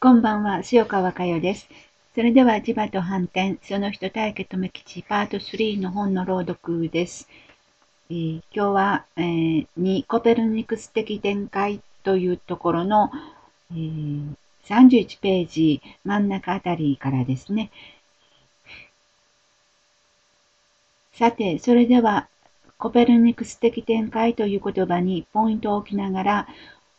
こんばんは、塩川佳代です。それでは、磁場と反転、その人対決め吉パート3の本の朗読です。えー、今日は、えー、2コペルニクス的展開というところの、えー、31ページ真ん中あたりからですね。さて、それでは、コペルニクス的展開という言葉にポイントを置きながら、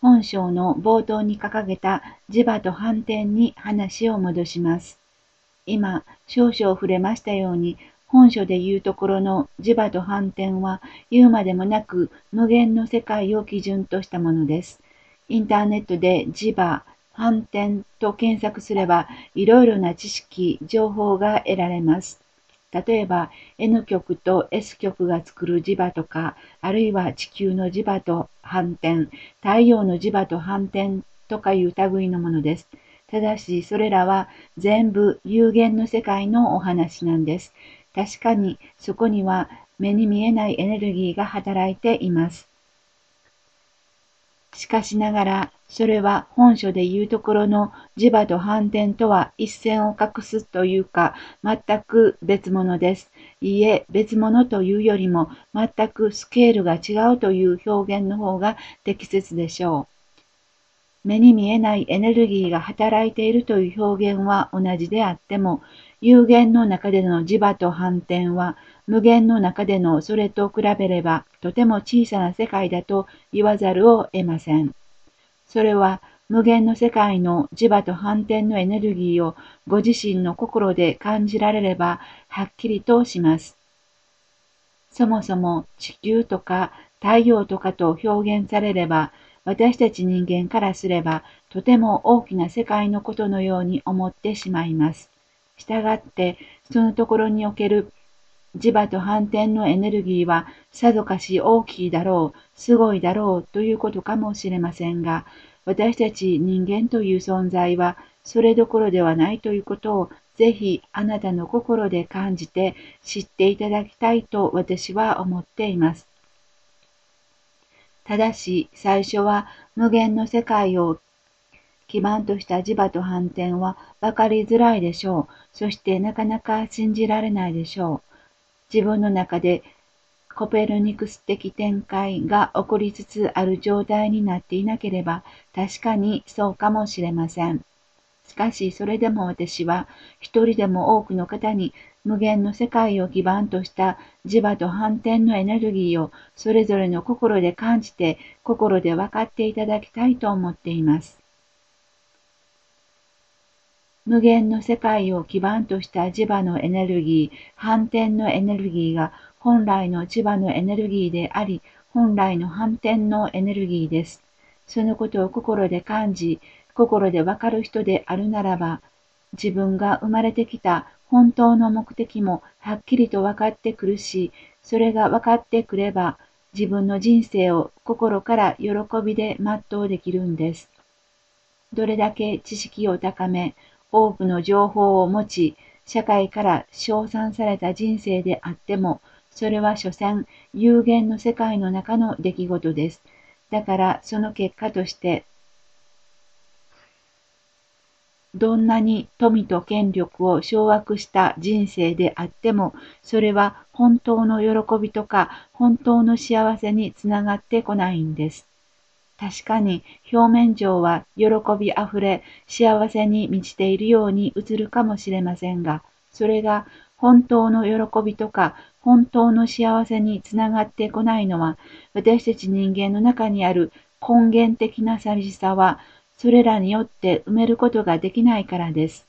本章の冒頭に掲げた磁場と反転に話を戻します。今、少々触れましたように、本書で言うところの磁場と反転は言うまでもなく無限の世界を基準としたものです。インターネットで磁場、反転と検索すればいろいろな知識、情報が得られます。例えば N 極と S 極が作る磁場とか、あるいは地球の磁場と反転、太陽の磁場と反転とかいう類のものです。ただし、それらは全部有限の世界のお話なんです。確かにそこには目に見えないエネルギーが働いています。しかしながら、それは本書で言うところの磁場と反転とは一線を画すというか、全く別物です。いいえ、別物というよりも、全くスケールが違うという表現の方が適切でしょう。目に見えないエネルギーが働いているという表現は同じであっても、有限の中での磁場と反転は無限の中でのそれと比べればとても小さな世界だと言わざるを得ません。それは無限の世界の磁場と反転のエネルギーをご自身の心で感じられればはっきりとします。そもそも地球とか太陽とかと表現されれば私たち人間からすればとても大きな世界のことのように思ってしまいます。したがってそのところにおける磁場と反転のエネルギーはさぞかし大きいだろう、すごいだろうということかもしれませんが、私たち人間という存在はそれどころではないということをぜひあなたの心で感じて知っていただきたいと私は思っています。ただし最初は無限の世界を基盤とした磁場と反転は分かりづらいでしょう。そしてなかなか信じられないでしょう。自分の中でコペルニクス的展開が起こりつつある状態になっていなければ確かにそうかもしれません。しかしそれでも私は一人でも多くの方に無限の世界を基盤とした磁場と反転のエネルギーをそれぞれの心で感じて心で分かっていただきたいと思っています。無限の世界を基盤とした磁場のエネルギー、反転のエネルギーが本来の磁場のエネルギーであり、本来の反転のエネルギーです。そのことを心で感じ、心でわかる人であるならば、自分が生まれてきた本当の目的もはっきりと分かってくるし、それが分かってくれば、自分の人生を心から喜びで全うできるんです。どれだけ知識を高め、多くの情報を持ち、社会から称賛された人生であっても、それは所詮有限の世界の中の出来事です。だからその結果として、どんなに富と権力を掌握した人生であっても、それは本当の喜びとか本当の幸せにつながってこないんです。確かに表面上は喜びあふれ幸せに満ちているように映るかもしれませんが、それが本当の喜びとか本当の幸せにつながってこないのは、私たち人間の中にある根源的な寂しさは、それらによって埋めることができないからです。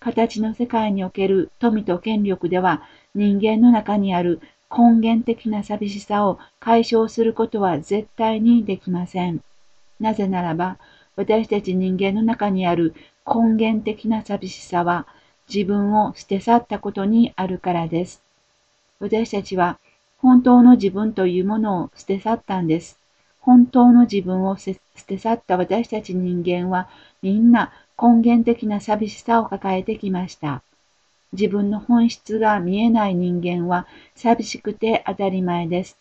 形の世界における富と権力では、人間の中にある根源的な寂しさを解消することは絶対にできません。なぜならば、私たち人間の中にある根源的な寂しさは自分を捨て去ったことにあるからです。私たちは本当の自分というものを捨て去ったんです。本当の自分を捨て去った私たち人間はみんな根源的な寂しさを抱えてきました。自分の本質が見えない人間は寂しくて当たり前です。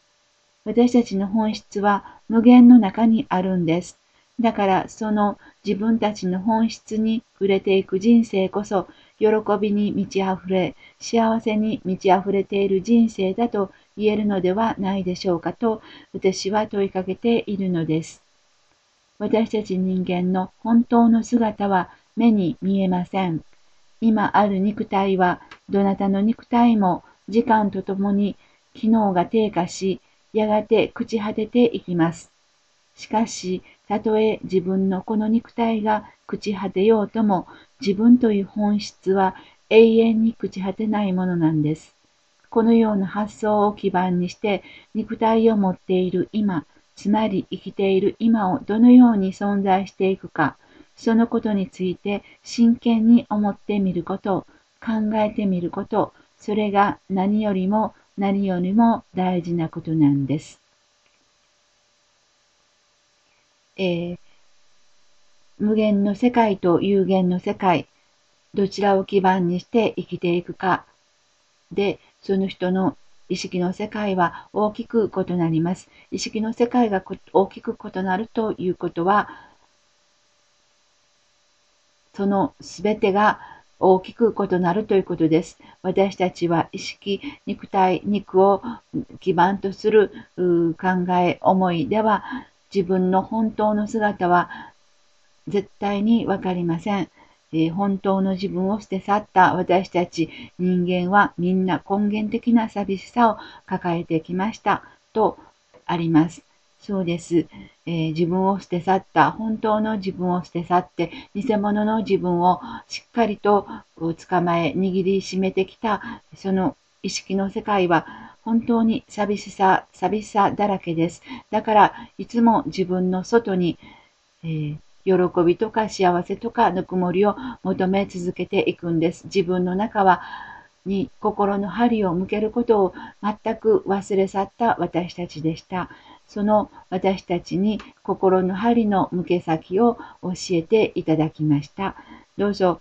私たちの本質は無限の中にあるんです。だからその自分たちの本質に触れていく人生こそ、喜びに満ち溢れ、幸せに満ち溢れている人生だと言えるのではないでしょうかと、私は問いかけているのです。私たち人間の本当の姿は目に見えません。今ある肉体は、どなたの肉体も時間とともに機能が低下し、やがて朽ち果てていきます。しかし、たとえ自分のこの肉体が朽ち果てようとも、自分という本質は永遠に朽ち果てないものなんです。このような発想を基盤にして肉体を持っている今、つまり生きている今をどのように存在していくか、そのことについて真剣に思ってみること、考えてみること、それが何よりも何よりも大事なことなんです。えー、無限の世界と有限の世界、どちらを基盤にして生きていくかで、その人の意識の世界は大きく異なります。意識の世界が大きく異なるということは、そのすべてが大きく異なるということです。私たちは意識、肉体、肉を基盤とする考え、思いでは自分の本当の姿は絶対にわかりません。えー、本当の自分を捨て去った私たち人間はみんな根源的な寂しさを抱えてきましたとあります。そうです、えー、自分を捨て去った、本当の自分を捨て去って、偽物の自分をしっかりと捕まえ、握りしめてきた、その意識の世界は本当に寂しさ、寂しさだらけです。だから、いつも自分の外に、えー、喜びとか幸せとかぬくもりを求め続けていくんです。自分の中はに心の針を向けることを全く忘れ去った私たちでした。その私たちに心の針の向け先を教えていただきました。どうぞ、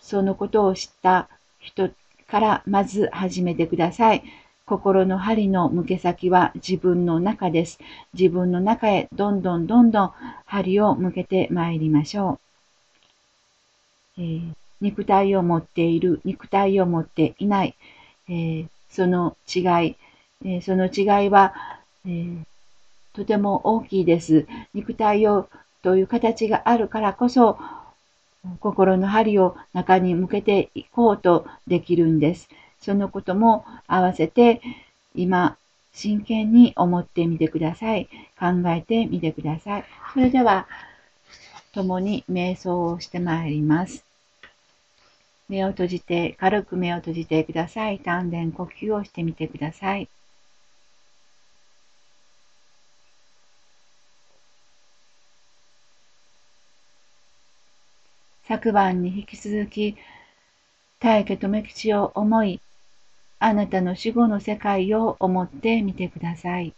そのことを知った人からまず始めてください。心の針の向け先は自分の中です。自分の中へどんどんどんどん針を向けてまいりましょう。えー、肉体を持っている、肉体を持っていない、えー、その違い、えその違いは、え、とても大きいです。肉体をという形があるからこそ、心の針を中に向けていこうとできるんです。そのことも合わせて今真剣に思ってみてください。考えてみてください。それでは共に瞑想をしてまいります。目を閉じて、軽く目を閉じてください。丹田呼吸をしてみてください。昨晩に引き続き、大家留吉を思い、あなたの死後の世界を思ってみてください。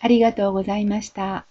ありがとうございました。